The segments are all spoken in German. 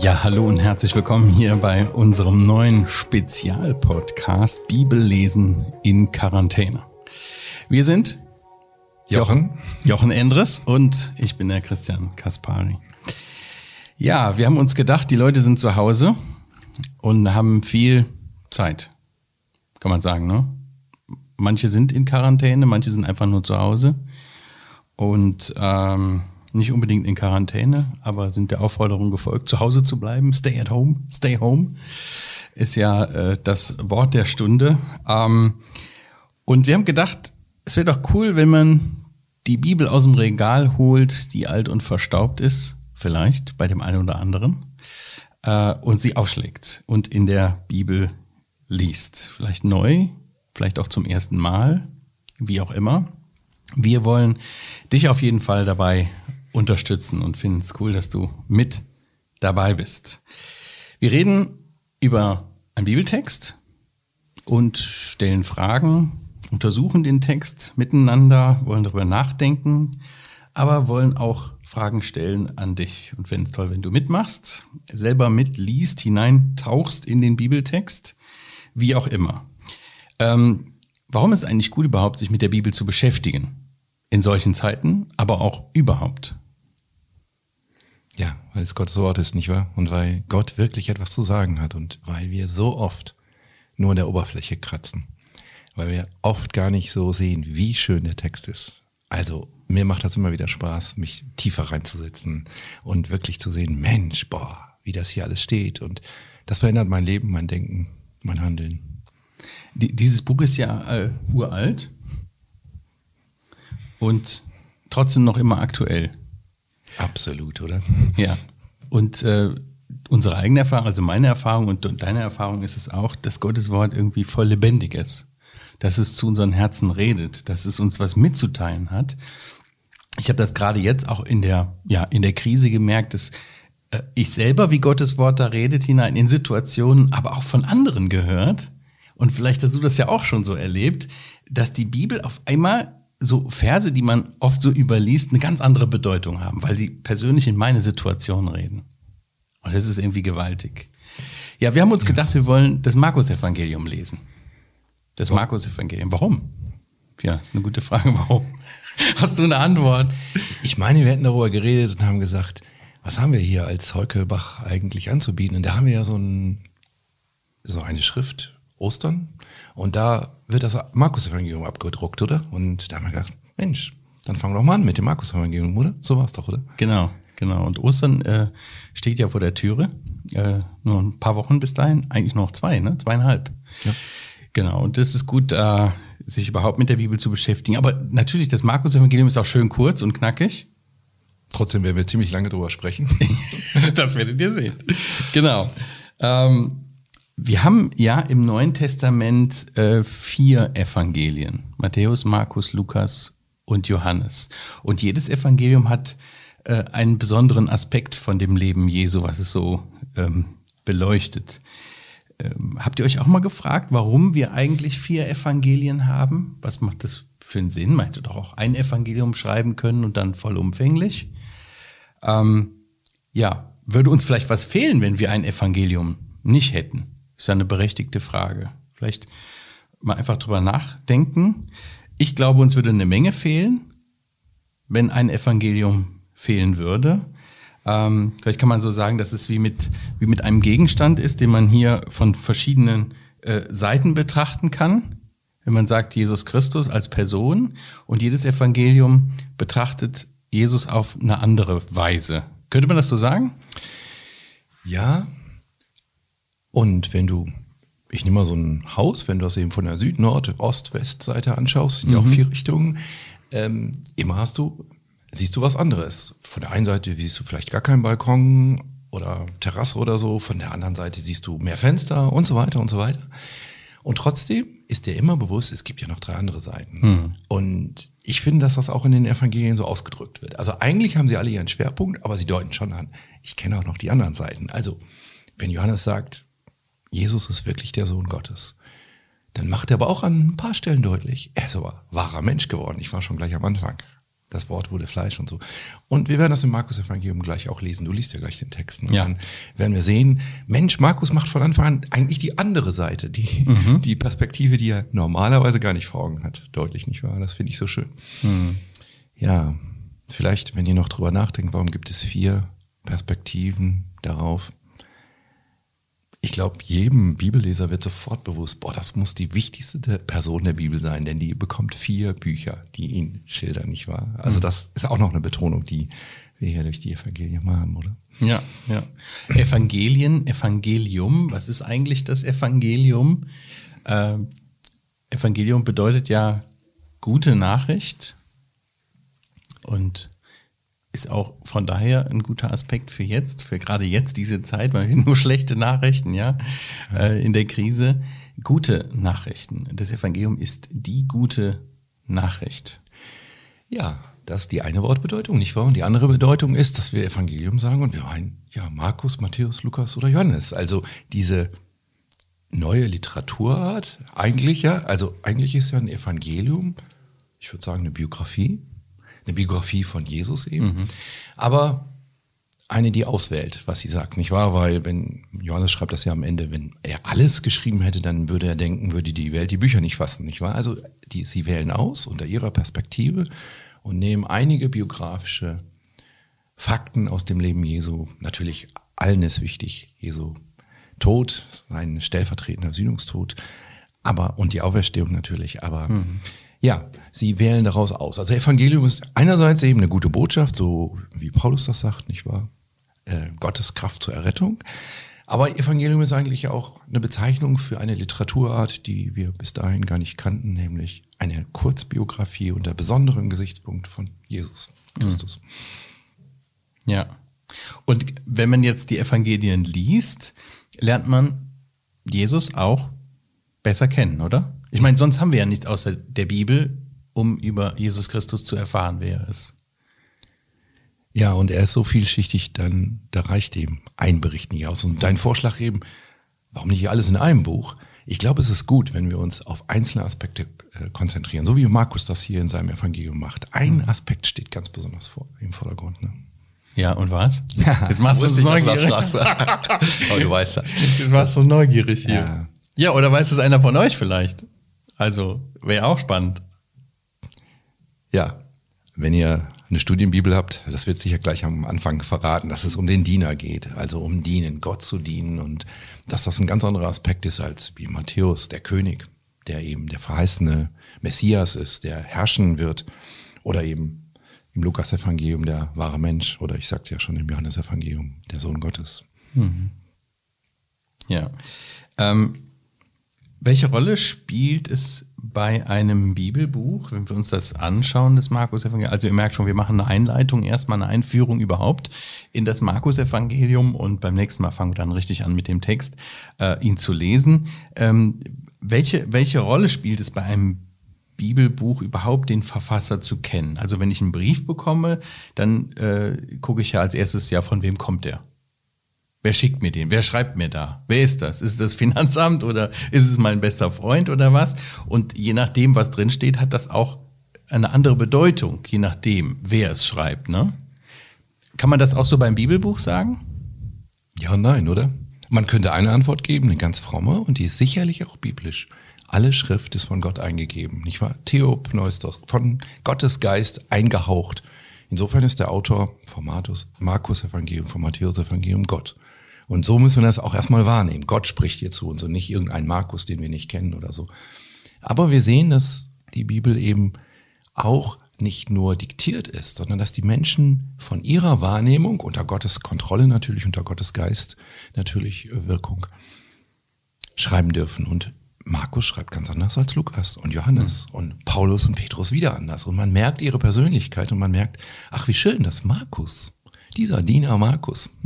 Ja, hallo und herzlich willkommen hier bei unserem neuen Spezialpodcast Bibellesen in Quarantäne. Wir sind Jochen, Jochen Endres und ich bin der Christian Kaspari. Ja, wir haben uns gedacht, die Leute sind zu Hause und haben viel Zeit, kann man sagen, ne? Manche sind in Quarantäne, manche sind einfach nur zu Hause und ähm, nicht unbedingt in Quarantäne, aber sind der Aufforderung gefolgt, zu Hause zu bleiben. Stay at home, stay home ist ja äh, das Wort der Stunde. Ähm, und wir haben gedacht, es wäre doch cool, wenn man die Bibel aus dem Regal holt, die alt und verstaubt ist, vielleicht bei dem einen oder anderen, äh, und sie aufschlägt und in der Bibel liest. Vielleicht neu, vielleicht auch zum ersten Mal, wie auch immer. Wir wollen dich auf jeden Fall dabei unterstützen und finden es cool, dass du mit dabei bist. Wir reden über einen Bibeltext und stellen Fragen, untersuchen den Text miteinander, wollen darüber nachdenken, aber wollen auch Fragen stellen an dich und finden es toll, wenn du mitmachst, selber mitliest, hineintauchst in den Bibeltext, wie auch immer. Ähm, warum ist es eigentlich gut, überhaupt sich mit der Bibel zu beschäftigen? In solchen Zeiten, aber auch überhaupt. Ja, weil es Gottes Wort ist, nicht wahr? Und weil Gott wirklich etwas zu sagen hat und weil wir so oft nur an der Oberfläche kratzen. Weil wir oft gar nicht so sehen, wie schön der Text ist. Also mir macht das immer wieder Spaß, mich tiefer reinzusetzen und wirklich zu sehen, Mensch, boah, wie das hier alles steht. Und das verändert mein Leben, mein Denken, mein Handeln. Die, dieses Buch ist ja äh, uralt und trotzdem noch immer aktuell. Absolut, oder? Ja. Und äh, unsere eigene Erfahrung, also meine Erfahrung und, deine Erfahrung ist es auch, dass Gottes Wort irgendwie voll lebendig ist. Dass es zu unseren Herzen redet, dass es uns was mitzuteilen hat. Ich habe das gerade jetzt auch in der, ja, in der Krise gemerkt, dass äh, ich selber, wie Gottes Wort da redet, hinein in Situationen, aber auch von anderen gehört. Und vielleicht hast du das ja auch schon so erlebt, dass die Bibel auf einmal so Verse, die man oft so überliest, eine ganz andere Bedeutung haben, weil die persönlich in meine Situation reden. Und das ist irgendwie gewaltig. Ja, wir haben uns gedacht, wir wollen das Markus-Evangelium lesen. Das Markus-Evangelium. Warum? Ja, ist eine gute Frage. Warum? Hast du eine Antwort? Ich meine, wir hätten darüber geredet und haben gesagt, was haben wir hier als Heukelbach eigentlich anzubieten? Und da haben wir ja so, ein, so eine Schrift, Ostern. Und da wird das Markus-Evangelium abgedruckt, oder? Und da haben wir gedacht, Mensch, dann fangen wir doch mal an mit dem Markus-Evangelium, oder? So war es doch, oder? Genau, genau. Und Ostern äh, steht ja vor der Türe. Äh, nur ein paar Wochen bis dahin, eigentlich noch zwei, ne? Zweieinhalb. Ja. Genau. Und das ist gut, äh, sich überhaupt mit der Bibel zu beschäftigen. Aber natürlich, das Markus-Evangelium ist auch schön kurz und knackig. Trotzdem werden wir ziemlich lange drüber sprechen. das werdet ihr sehen. Genau. Ähm, wir haben ja im Neuen Testament äh, vier Evangelien. Matthäus, Markus, Lukas und Johannes. Und jedes Evangelium hat äh, einen besonderen Aspekt von dem Leben Jesu, was es so ähm, beleuchtet. Ähm, habt ihr euch auch mal gefragt, warum wir eigentlich vier Evangelien haben? Was macht das für einen Sinn? Man hätte doch auch ein Evangelium schreiben können und dann vollumfänglich. Ähm, ja, würde uns vielleicht was fehlen, wenn wir ein Evangelium nicht hätten? Ist ja eine berechtigte Frage. Vielleicht mal einfach drüber nachdenken. Ich glaube, uns würde eine Menge fehlen, wenn ein Evangelium fehlen würde. Ähm, vielleicht kann man so sagen, dass es wie mit, wie mit einem Gegenstand ist, den man hier von verschiedenen äh, Seiten betrachten kann. Wenn man sagt, Jesus Christus als Person und jedes Evangelium betrachtet Jesus auf eine andere Weise. Könnte man das so sagen? Ja, und wenn du, ich nehme mal so ein Haus, wenn du das eben von der Süd-, Nord-, Ost-, West-Seite anschaust, sind ja mhm. auch vier Richtungen, ähm, immer hast du, siehst du was anderes. Von der einen Seite siehst du vielleicht gar keinen Balkon oder Terrasse oder so, von der anderen Seite siehst du mehr Fenster und so weiter und so weiter. Und trotzdem ist dir immer bewusst, es gibt ja noch drei andere Seiten. Mhm. Und ich finde, dass das auch in den Evangelien so ausgedrückt wird. Also eigentlich haben sie alle ihren Schwerpunkt, aber sie deuten schon an, ich kenne auch noch die anderen Seiten. Also, wenn Johannes sagt, Jesus ist wirklich der Sohn Gottes. Dann macht er aber auch an ein paar Stellen deutlich, er ist aber wahrer Mensch geworden. Ich war schon gleich am Anfang. das Wort wurde Fleisch und so. Und wir werden das im Markus Evangelium gleich auch lesen. Du liest ja gleich den Text. Und Ja. dann werden wir sehen, Mensch, Markus macht von Anfang an eigentlich die andere Seite, die, Mhm. die Perspektive, die er normalerweise gar nicht vor Augen hat. Deutlich, nicht wahr? Das finde ich so schön. Mhm. Ja, vielleicht, wenn ihr noch drüber nachdenkt, warum gibt es vier Perspektiven darauf? Ich glaube, jedem Bibelleser wird sofort bewusst, boah, das muss die wichtigste Person der Bibel sein, denn die bekommt vier Bücher, die ihn schildern, nicht wahr? Also das ist auch noch eine Betonung, die wir hier durch die Evangelien haben, oder? Ja, ja. Evangelien, Evangelium, was ist eigentlich das Evangelium? Ähm, Evangelium bedeutet ja gute Nachricht und ist auch von daher ein guter Aspekt für jetzt, für gerade jetzt diese Zeit, weil wir nur schlechte Nachrichten, ja, äh, in der Krise. Gute Nachrichten. Das Evangelium ist die gute Nachricht. Ja, das ist die eine Wortbedeutung, nicht wahr? Und die andere Bedeutung ist, dass wir Evangelium sagen und wir meinen, ja, Markus, Matthäus, Lukas oder Johannes. Also diese neue Literaturart, eigentlich ja, also eigentlich ist ja ein Evangelium, ich würde sagen eine Biografie, eine Biografie von Jesus eben, aber eine, die auswählt, was sie sagt, nicht wahr? Weil wenn Johannes schreibt das ja am Ende, wenn er alles geschrieben hätte, dann würde er denken, würde die Welt die Bücher nicht fassen, nicht wahr? Also die, sie wählen aus unter ihrer Perspektive und nehmen einige biografische Fakten aus dem Leben Jesu. Natürlich allen ist wichtig, Jesu Tod, sein stellvertretender Sühnungstod, aber und die Auferstehung natürlich, aber ja, sie wählen daraus aus. Also Evangelium ist einerseits eben eine gute Botschaft, so wie Paulus das sagt, nicht wahr? Äh, Gottes Kraft zur Errettung. Aber Evangelium ist eigentlich auch eine Bezeichnung für eine Literaturart, die wir bis dahin gar nicht kannten, nämlich eine Kurzbiografie unter besonderem Gesichtspunkt von Jesus Christus. Ja. Und wenn man jetzt die Evangelien liest, lernt man Jesus auch besser kennen, oder? Ich meine, sonst haben wir ja nichts außer der Bibel, um über Jesus Christus zu erfahren, wer er ist. Ja, und er ist so vielschichtig, dann da reicht eben ein Bericht nicht aus. Und dein Vorschlag eben, warum nicht alles in einem Buch? Ich glaube, es ist gut, wenn wir uns auf einzelne Aspekte äh, konzentrieren, so wie Markus das hier in seinem Evangelium macht. Ein Aspekt steht ganz besonders vor, im Vordergrund. Ne? Ja, und was? Jetzt machst du dass neugierig. das. Aber du weißt das. Jetzt machst du neugierig hier. Ja. Ja. oder weiß es einer von euch vielleicht? Also, wäre auch spannend. Ja, wenn ihr eine Studienbibel habt, das wird sicher gleich am Anfang verraten, dass es um den Diener geht, also um dienen, Gott zu dienen und dass das ein ganz anderer Aspekt ist als wie Matthäus, der König, der eben der verheißene Messias ist, der herrschen wird oder eben im Lukas-Evangelium der wahre Mensch oder ich sagte ja schon im Johannes-Evangelium der Sohn Gottes. Ja. Ähm, welche Rolle spielt es bei einem Bibelbuch, wenn wir uns das anschauen, das Markus-Evangelium? Also ihr merkt schon, wir machen eine Einleitung, erstmal eine Einführung überhaupt in das Markus-Evangelium und beim nächsten Mal fangen wir dann richtig an mit dem Text, äh, ihn zu lesen. Ähm, welche, welche Rolle spielt es bei einem Bibelbuch überhaupt den Verfasser zu kennen? Also wenn ich einen Brief bekomme, dann äh, gucke ich ja als erstes, ja, von wem kommt der? Wer schickt mir den? Wer schreibt mir da? Wer ist das? Ist das Finanzamt oder ist es mein bester Freund oder was? Und je nachdem, was drin steht, hat das auch eine andere Bedeutung, je nachdem, wer es schreibt. Ne? Kann man das auch so beim Bibelbuch sagen? Ja und nein, oder? Man könnte eine Antwort geben, eine ganz fromme, und die ist sicherlich auch biblisch. Alle Schrift ist von Gott eingegeben, nicht wahr? Theopneustos, von Gottes Geist eingehaucht. Insofern ist der Autor vom Markus Evangelium, vom Matthäus Evangelium Gott. Und so müssen wir das auch erstmal wahrnehmen. Gott spricht hier zu uns und nicht irgendein Markus, den wir nicht kennen oder so. Aber wir sehen, dass die Bibel eben auch nicht nur diktiert ist, sondern dass die Menschen von ihrer Wahrnehmung unter Gottes Kontrolle natürlich, unter Gottes Geist natürlich äh, Wirkung schreiben dürfen. Und Markus schreibt ganz anders als Lukas und Johannes und Paulus und Petrus wieder anders. Und man merkt ihre Persönlichkeit und man merkt, ach wie schön, dass Markus, dieser Diener Markus,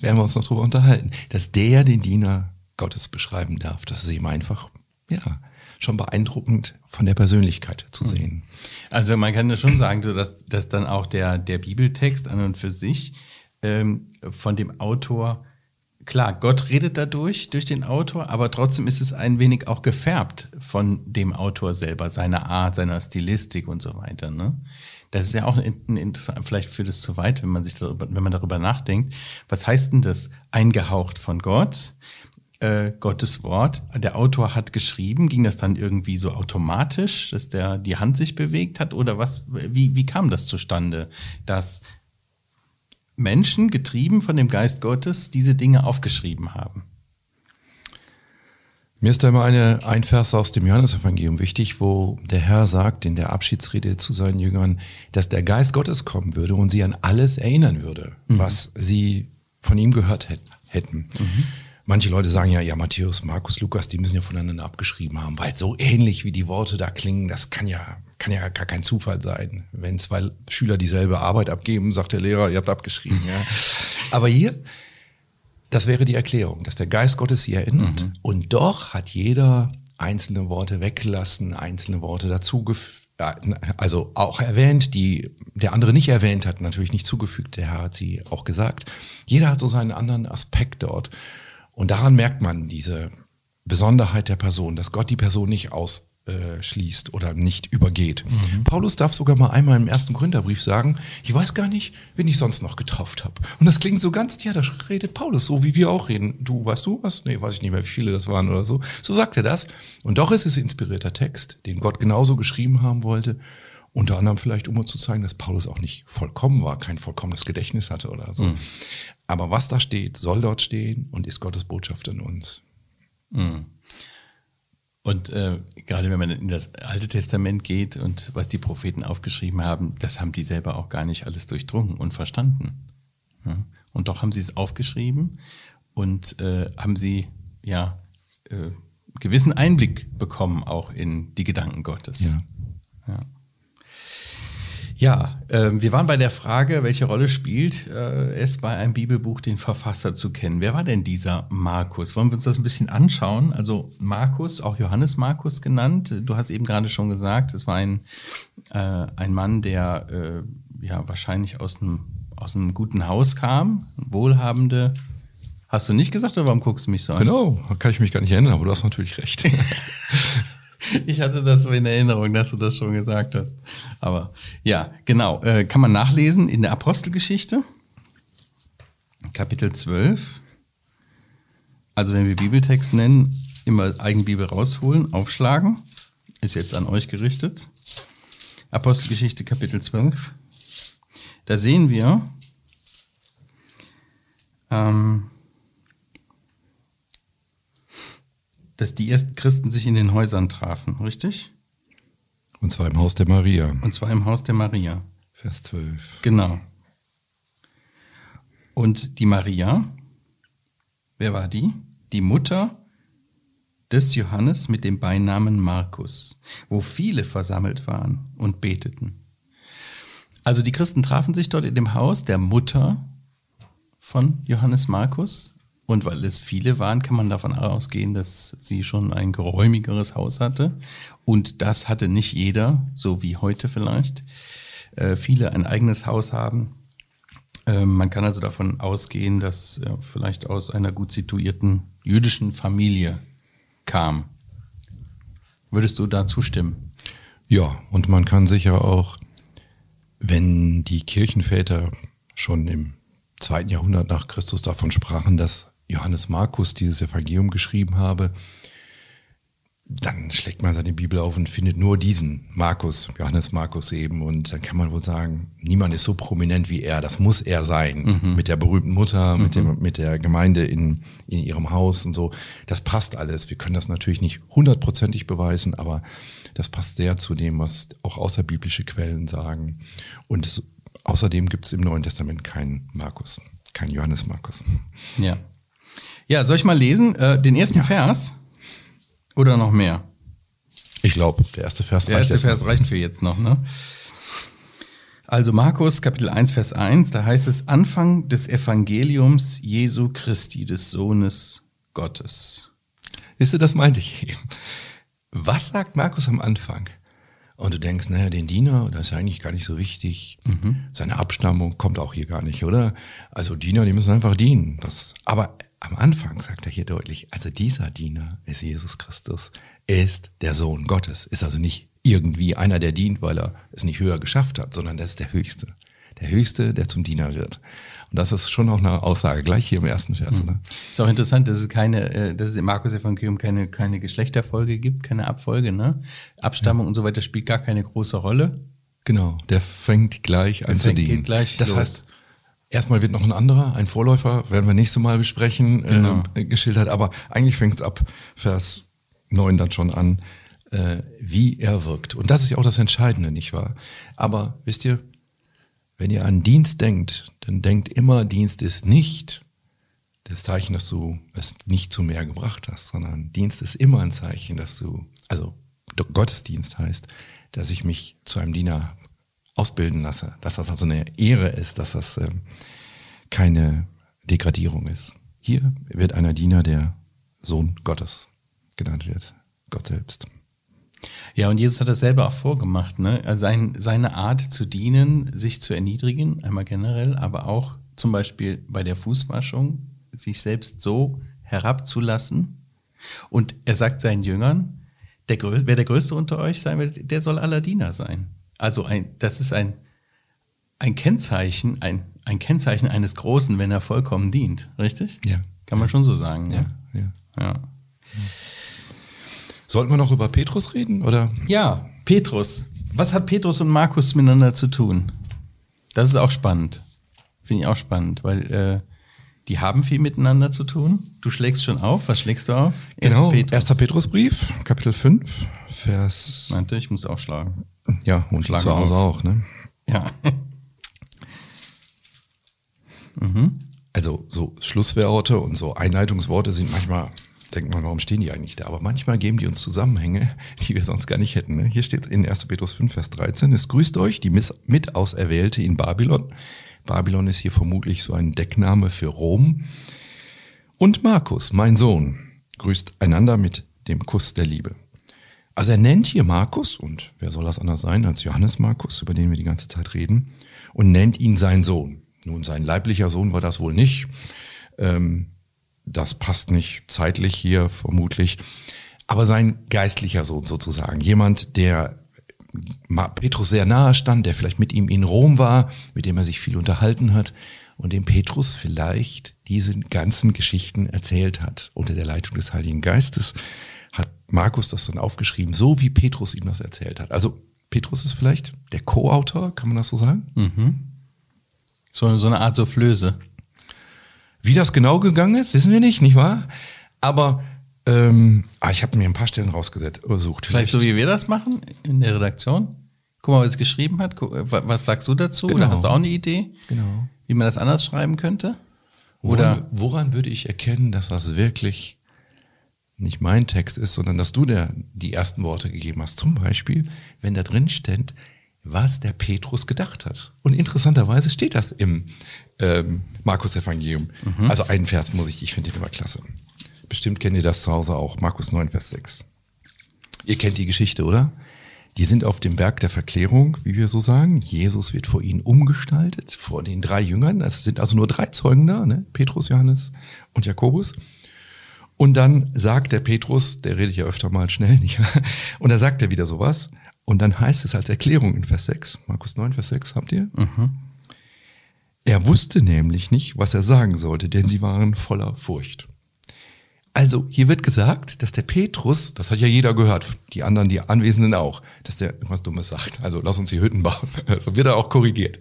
werden wir uns noch drüber unterhalten, dass der den Diener Gottes beschreiben darf. Das ist ihm einfach, ja, schon beeindruckend von der Persönlichkeit zu sehen. Also man kann ja schon sagen, dass, dass dann auch der, der Bibeltext an und für sich ähm, von dem Autor klar, Gott redet dadurch, durch den Autor, aber trotzdem ist es ein wenig auch gefärbt von dem Autor selber, seiner Art, seiner Stilistik und so weiter. Ne? Das ist ja auch ein interessant, vielleicht führt es zu weit, wenn man sich darüber, wenn man darüber nachdenkt. Was heißt denn das? Eingehaucht von Gott, äh, Gottes Wort. Der Autor hat geschrieben, ging das dann irgendwie so automatisch, dass der die Hand sich bewegt hat oder was? Wie, wie kam das zustande, dass Menschen, getrieben von dem Geist Gottes, diese Dinge aufgeschrieben haben. Mir ist da immer eine, ein Vers aus dem Johannesevangelium wichtig, wo der Herr sagt in der Abschiedsrede zu seinen Jüngern, dass der Geist Gottes kommen würde und sie an alles erinnern würde, mhm. was sie von ihm gehört hätten. Mhm. Manche Leute sagen ja, ja, Matthäus, Markus, Lukas, die müssen ja voneinander abgeschrieben haben, weil so ähnlich wie die Worte da klingen, das kann ja kann ja gar kein Zufall sein. Wenn zwei Schüler dieselbe Arbeit abgeben, sagt der Lehrer, ihr habt abgeschrieben. Ja. Aber hier, das wäre die Erklärung, dass der Geist Gottes sie erinnert. Mhm. Und doch hat jeder einzelne Worte weggelassen, einzelne Worte dazugefügt also auch erwähnt, die der andere nicht erwähnt hat, natürlich nicht zugefügt, der Herr hat sie auch gesagt. Jeder hat so seinen anderen Aspekt dort. Und daran merkt man diese Besonderheit der Person, dass Gott die Person nicht aus, äh, schließt oder nicht übergeht. Mhm. Paulus darf sogar mal einmal im ersten Gründerbrief sagen, ich weiß gar nicht, wen ich sonst noch getauft habe. Und das klingt so ganz, ja, da redet Paulus so, wie wir auch reden. Du, weißt du was? Nee, weiß ich nicht mehr, wie viele das waren oder so. So sagt er das. Und doch ist es inspirierter Text, den Gott genauso geschrieben haben wollte. Unter anderem vielleicht, um uns zu zeigen, dass Paulus auch nicht vollkommen war, kein vollkommenes Gedächtnis hatte oder so. Mhm. Aber was da steht, soll dort stehen und ist Gottes Botschaft in uns. Mhm. Und äh, gerade wenn man in das Alte Testament geht und was die Propheten aufgeschrieben haben, das haben die selber auch gar nicht alles durchdrungen und verstanden. Ja? Und doch haben sie es aufgeschrieben und äh, haben sie ja äh, gewissen Einblick bekommen auch in die Gedanken Gottes. Ja. ja. Ja, äh, wir waren bei der Frage, welche Rolle spielt äh, es bei einem Bibelbuch, den Verfasser zu kennen. Wer war denn dieser Markus? Wollen wir uns das ein bisschen anschauen? Also Markus, auch Johannes Markus genannt. Du hast eben gerade schon gesagt, es war ein, äh, ein Mann, der äh, ja wahrscheinlich aus einem, aus einem guten Haus kam, wohlhabende. Hast du nicht gesagt oder warum guckst du mich so an? Genau, kann ich mich gar nicht erinnern, aber du hast natürlich recht. Ich hatte das so in Erinnerung, dass du das schon gesagt hast. Aber ja, genau. Äh, kann man nachlesen in der Apostelgeschichte, Kapitel 12. Also wenn wir Bibeltext nennen, immer Eigenbibel rausholen, aufschlagen. Ist jetzt an euch gerichtet. Apostelgeschichte, Kapitel 12. Da sehen wir, ähm, dass die ersten Christen sich in den Häusern trafen, richtig? Und zwar im Haus der Maria. Und zwar im Haus der Maria. Vers 12. Genau. Und die Maria, wer war die? Die Mutter des Johannes mit dem Beinamen Markus, wo viele versammelt waren und beteten. Also die Christen trafen sich dort in dem Haus der Mutter von Johannes Markus und weil es viele waren, kann man davon ausgehen, dass sie schon ein geräumigeres Haus hatte. Und das hatte nicht jeder, so wie heute vielleicht. Äh, viele ein eigenes Haus haben. Äh, man kann also davon ausgehen, dass er vielleicht aus einer gut situierten jüdischen Familie kam. Würdest du da zustimmen? Ja, und man kann sicher auch, wenn die Kirchenväter schon im zweiten Jahrhundert nach Christus davon sprachen, dass Johannes Markus dieses Evangelium geschrieben habe, dann schlägt man seine Bibel auf und findet nur diesen Markus, Johannes Markus eben. Und dann kann man wohl sagen, niemand ist so prominent wie er. Das muss er sein. Mhm. Mit der berühmten Mutter, mhm. mit, dem, mit der Gemeinde in, in ihrem Haus und so. Das passt alles. Wir können das natürlich nicht hundertprozentig beweisen, aber das passt sehr zu dem, was auch außerbiblische Quellen sagen. Und es, außerdem gibt es im Neuen Testament keinen Markus, keinen Johannes Markus. Ja. Ja, soll ich mal lesen? Äh, den ersten ja. Vers oder noch mehr? Ich glaube, der erste Vers der reicht. Der erste Vers reicht für jetzt noch, ne? Also Markus Kapitel 1, Vers 1, da heißt es Anfang des Evangeliums Jesu Christi, des Sohnes Gottes. Wisst ihr, das meinte ich eben. Was sagt Markus am Anfang? Und du denkst, naja, den Diener, das ist ja eigentlich gar nicht so wichtig. Mhm. Seine Abstammung kommt auch hier gar nicht, oder? Also Diener, die müssen einfach dienen. Das, aber am Anfang sagt er hier deutlich, also dieser Diener ist Jesus Christus, ist der Sohn Gottes, ist also nicht irgendwie einer, der dient, weil er es nicht höher geschafft hat, sondern das ist der Höchste. Der Höchste, der zum Diener wird. Und das ist schon auch eine Aussage, gleich hier im ersten Vers. Mhm. Ist auch interessant, dass es keine, äh, dass es im Markus-Evangelium keine, keine Geschlechterfolge gibt, keine Abfolge, ne? Abstammung ja. und so weiter spielt gar keine große Rolle. Genau, der fängt gleich der an fängt, zu dienen. Gleich das los. heißt, erstmal wird noch ein anderer, ein Vorläufer, werden wir nächstes Mal besprechen, äh, genau. äh, geschildert, aber eigentlich fängt es ab Vers 9 dann schon an, äh, wie er wirkt. Und das ist ja auch das Entscheidende, nicht wahr? Aber wisst ihr, wenn ihr an Dienst denkt, dann denkt immer, Dienst ist nicht das Zeichen, dass du es nicht zu mehr gebracht hast, sondern Dienst ist immer ein Zeichen, dass du, also Gottesdienst heißt, dass ich mich zu einem Diener ausbilden lasse, dass das also eine Ehre ist, dass das äh, keine Degradierung ist. Hier wird einer Diener der Sohn Gottes genannt wird, Gott selbst. Ja, und Jesus hat das selber auch vorgemacht, ne? Also sein, seine Art zu dienen, sich zu erniedrigen, einmal generell, aber auch zum Beispiel bei der Fußwaschung, sich selbst so herabzulassen. Und er sagt seinen Jüngern, der, wer der Größte unter euch sein will, der soll aller Diener sein. Also ein, das ist ein, ein Kennzeichen, ein, ein Kennzeichen eines Großen, wenn er vollkommen dient, richtig? Ja. Kann man schon so sagen. Ja, ja. ja. ja. Sollten wir noch über Petrus reden, oder? Ja, Petrus. Was hat Petrus und Markus miteinander zu tun? Das ist auch spannend. Finde ich auch spannend, weil äh, die haben viel miteinander zu tun. Du schlägst schon auf. Was schlägst du auf? Genau, Petrus. erster Petrusbrief, Kapitel 5, Vers... Meinte, ich muss auch schlagen. Ja, und schlagen zu Hause auch, ne? Ja. mhm. Also so Schlussworte und so Einleitungsworte sind manchmal denkt man, warum stehen die eigentlich da? Aber manchmal geben die uns Zusammenhänge, die wir sonst gar nicht hätten. Ne? Hier steht in 1. Petrus 5, Vers 13, es grüßt euch, die Mitauserwählte in Babylon. Babylon ist hier vermutlich so ein Deckname für Rom. Und Markus, mein Sohn, grüßt einander mit dem Kuss der Liebe. Also er nennt hier Markus, und wer soll das anders sein als Johannes Markus, über den wir die ganze Zeit reden, und nennt ihn sein Sohn. Nun, sein leiblicher Sohn war das wohl nicht. Ähm, das passt nicht zeitlich hier vermutlich. Aber sein geistlicher Sohn sozusagen, jemand, der Petrus sehr nahe stand, der vielleicht mit ihm in Rom war, mit dem er sich viel unterhalten hat und dem Petrus vielleicht diese ganzen Geschichten erzählt hat. Unter der Leitung des Heiligen Geistes Markus das dann aufgeschrieben, so wie Petrus ihm das erzählt hat. Also Petrus ist vielleicht der Co-Autor, kann man das so sagen? Mhm. So, so eine Art Soufflöse. Wie das genau gegangen ist, wissen wir nicht, nicht wahr? Aber ähm, ah, ich habe mir ein paar Stellen rausgesucht. Vielleicht. vielleicht so, wie wir das machen in der Redaktion. Guck mal, was es geschrieben hat. Was sagst du dazu? Genau. Oder hast du auch eine Idee? Genau. Wie man das anders schreiben könnte? Oder woran, woran würde ich erkennen, dass das wirklich nicht mein Text ist, sondern dass du der, die ersten Worte gegeben hast? Zum Beispiel, wenn da drin steht, was der Petrus gedacht hat. Und interessanterweise steht das im ähm, Markus Evangelium. Mhm. Also einen Vers muss ich, ich finde den immer klasse. Bestimmt kennt ihr das zu Hause auch, Markus 9, Vers 6. Ihr kennt die Geschichte, oder? Die sind auf dem Berg der Verklärung, wie wir so sagen. Jesus wird vor ihnen umgestaltet, vor den drei Jüngern. Es sind also nur drei Zeugen da, ne? Petrus, Johannes und Jakobus. Und dann sagt der Petrus, der redet ja öfter mal schnell, nicht? Und da sagt er wieder sowas. Und dann heißt es als Erklärung in Vers 6, Markus 9, Vers 6, habt ihr? Mhm. Er wusste nämlich nicht, was er sagen sollte, denn sie waren voller Furcht. Also hier wird gesagt, dass der Petrus, das hat ja jeder gehört, die anderen, die Anwesenden auch, dass der irgendwas Dummes sagt. Also lass uns die Hütten bauen. Also wird er auch korrigiert.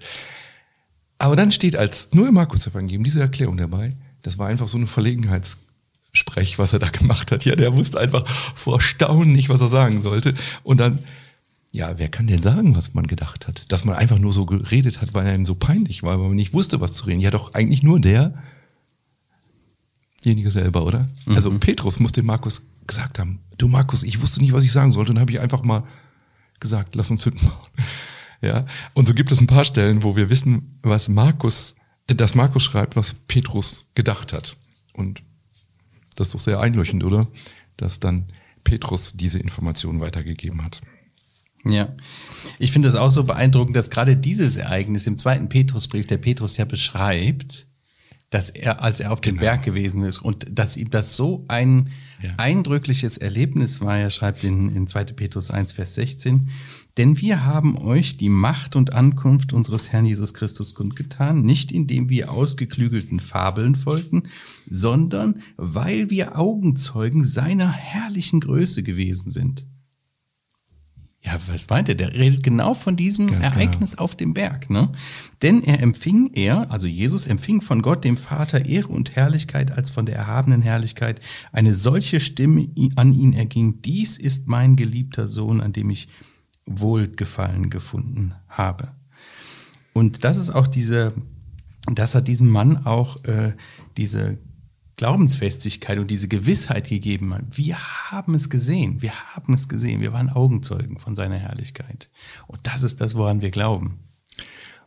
Aber dann steht als nur im Markus-Evangelium diese Erklärung dabei. Das war einfach so eine Verlegenheitssprech, was er da gemacht hat. Ja, der wusste einfach vor Staunen nicht, was er sagen sollte. Und dann ja, wer kann denn sagen, was man gedacht hat? Dass man einfach nur so geredet hat, weil einem so peinlich war, weil man nicht wusste, was zu reden. Ja, doch eigentlich nur derjenige selber, oder? Mhm. Also Petrus muss dem Markus gesagt haben, du Markus, ich wusste nicht, was ich sagen sollte. Und dann habe ich einfach mal gesagt, lass uns Hütten bauen. Ja, und so gibt es ein paar Stellen, wo wir wissen, was Markus, dass Markus schreibt, was Petrus gedacht hat. Und das ist doch sehr einleuchtend, oder? Dass dann Petrus diese Informationen weitergegeben hat. Ja. Ich finde es auch so beeindruckend, dass gerade dieses Ereignis im zweiten Petrusbrief, der Petrus ja beschreibt, dass er, als er auf dem genau. Berg gewesen ist und dass ihm das so ein ja. eindrückliches Erlebnis war. Er schreibt in, in 2. Petrus 1, Vers 16, denn wir haben euch die Macht und Ankunft unseres Herrn Jesus Christus kundgetan, nicht indem wir ausgeklügelten Fabeln folgten, sondern weil wir Augenzeugen seiner herrlichen Größe gewesen sind. Ja, was meint er? Der redet genau von diesem Ganz. Ereignis genau. auf dem Berg. Ne? Denn er empfing, er, also Jesus, empfing von Gott, dem Vater, Ehre und Herrlichkeit als von der erhabenen Herrlichkeit. Eine solche Stimme an ihn erging, dies ist mein geliebter Sohn, an dem ich Wohlgefallen gefunden habe. Und das ist auch diese, das hat diesem Mann auch äh, diese Glaubensfestigkeit und diese Gewissheit gegeben hat. Wir haben es gesehen, wir haben es gesehen, wir waren Augenzeugen von seiner Herrlichkeit. Und das ist das, woran wir glauben.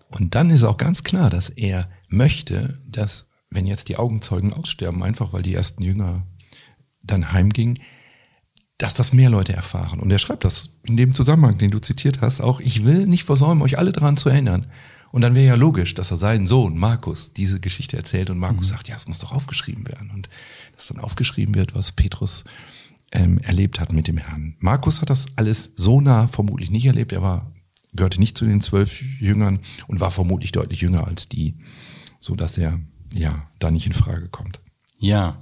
Und dann ist auch ganz klar, dass er möchte, dass, wenn jetzt die Augenzeugen aussterben, einfach weil die ersten Jünger dann heimgingen, dass das mehr Leute erfahren. Und er schreibt das in dem Zusammenhang, den du zitiert hast, auch, ich will nicht versäumen, euch alle daran zu erinnern. Und dann wäre ja logisch, dass er seinen Sohn Markus diese Geschichte erzählt und Markus mhm. sagt, ja, es muss doch aufgeschrieben werden. Und dass dann aufgeschrieben wird, was Petrus ähm, erlebt hat mit dem Herrn. Markus hat das alles so nah vermutlich nicht erlebt. Er war, gehörte nicht zu den zwölf Jüngern und war vermutlich deutlich jünger als die, so dass er ja da nicht in Frage kommt. Ja.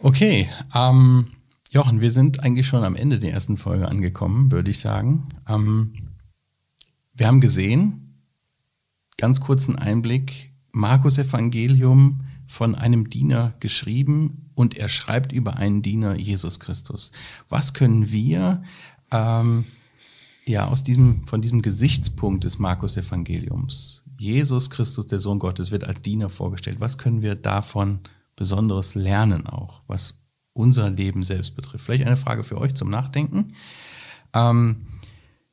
Okay. Ähm, Jochen, wir sind eigentlich schon am Ende der ersten Folge angekommen, würde ich sagen. Ähm, wir haben gesehen, ganz kurzen Einblick. Markus Evangelium von einem Diener geschrieben und er schreibt über einen Diener Jesus Christus. Was können wir ähm, ja aus diesem von diesem Gesichtspunkt des Markus Evangeliums Jesus Christus der Sohn Gottes wird als Diener vorgestellt. Was können wir davon Besonderes lernen auch, was unser Leben selbst betrifft? Vielleicht eine Frage für euch zum Nachdenken. Ähm,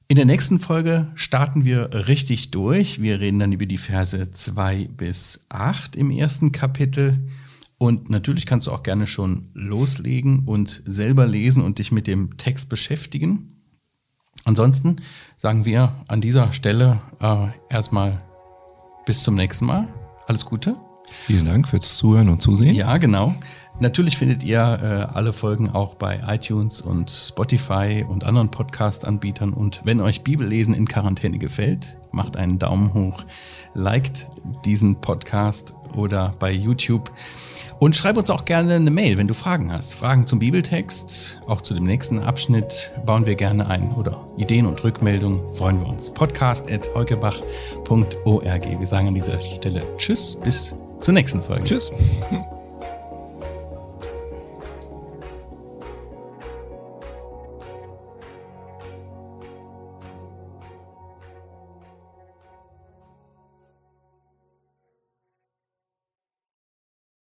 in der nächsten Folge starten wir richtig durch. Wir reden dann über die Verse 2 bis 8 im ersten Kapitel. Und natürlich kannst du auch gerne schon loslegen und selber lesen und dich mit dem Text beschäftigen. Ansonsten sagen wir an dieser Stelle äh, erstmal bis zum nächsten Mal. Alles Gute. Vielen Dank fürs Zuhören und Zusehen. Ja, genau. Natürlich findet ihr äh, alle Folgen auch bei iTunes und Spotify und anderen Podcast-Anbietern. Und wenn euch Bibellesen in Quarantäne gefällt, macht einen Daumen hoch, liked diesen Podcast oder bei YouTube. Und schreib uns auch gerne eine Mail, wenn du Fragen hast. Fragen zum Bibeltext, auch zu dem nächsten Abschnitt bauen wir gerne ein. Oder Ideen und Rückmeldungen freuen wir uns. Podcast at heukebach.org. Wir sagen an dieser Stelle Tschüss, bis zur nächsten Folge. Tschüss.